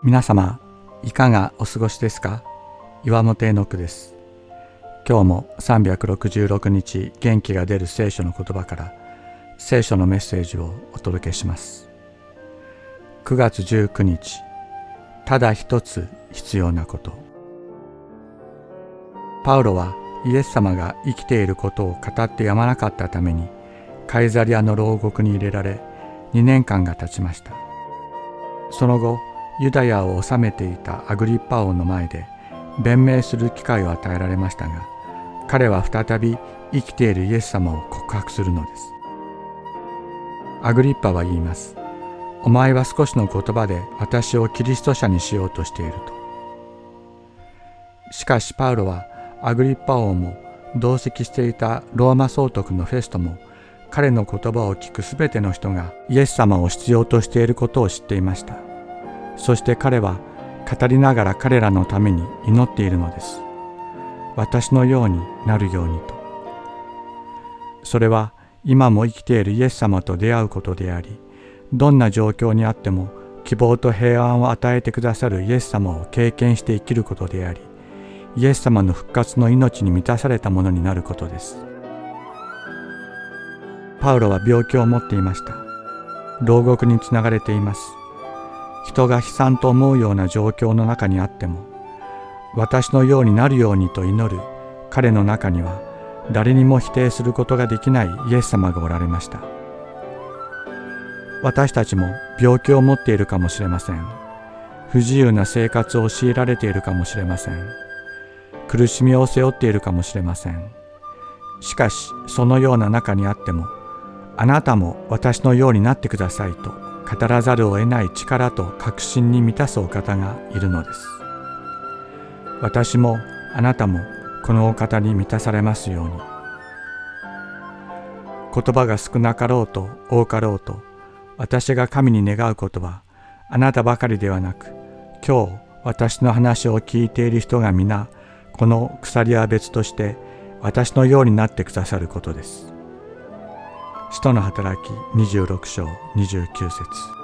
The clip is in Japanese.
皆様いかがお過ごしですか？岩本絵の句です。今日も366日元気が出る聖書の言葉から聖書のメッセージをお届けします。9月19日ただ一つ必要なこと。パウロはイエス様が生きていることを語ってやまなかったためにカイザリアの牢獄に入れられ2年間が経ちました。その後ユダヤを治めていたアグリッパ王の前で弁明する機会を与えられましたが彼は再び生きているイエス様を告白するのです。アグリッパは言います。お前は少しの言葉で私をキリスト者にしようとしていると。しかしパウロはアグリッパ王も同席していたローマ総督のフェストも彼の言葉を聞くすべての人がイエス様を必要としていることを知っていました。そして彼は語りながら彼らのために祈っているのです。私のようになるようにと。それは今も生きているイエス様と出会うことでありどんな状況にあっても希望と平安を与えてくださるイエス様を経験して生きることでありイエス様の復活の命に満たされたものになることです。パウロは病気を持っていました。牢獄につながれています。人が悲惨と思うような状況の中にあっても私のようになるようにと祈る彼の中には誰にも否定することができないイエス様がおられました。私たちも病気を持っているかもしれません。不自由な生活を強いられているかもしれません。苦しみを背負っているかもしれません。しかしそのような中にあってもあなたも私のようになってくださいと語らざるを得ない力と確信に満たすお方がいるのです私もあなたもこのお方に満たされますように言葉が少なかろうと多かろうと私が神に願うことはあなたばかりではなく今日私の話を聞いている人が皆この鎖は別として私のようになってくださることです。使徒の働き26章29節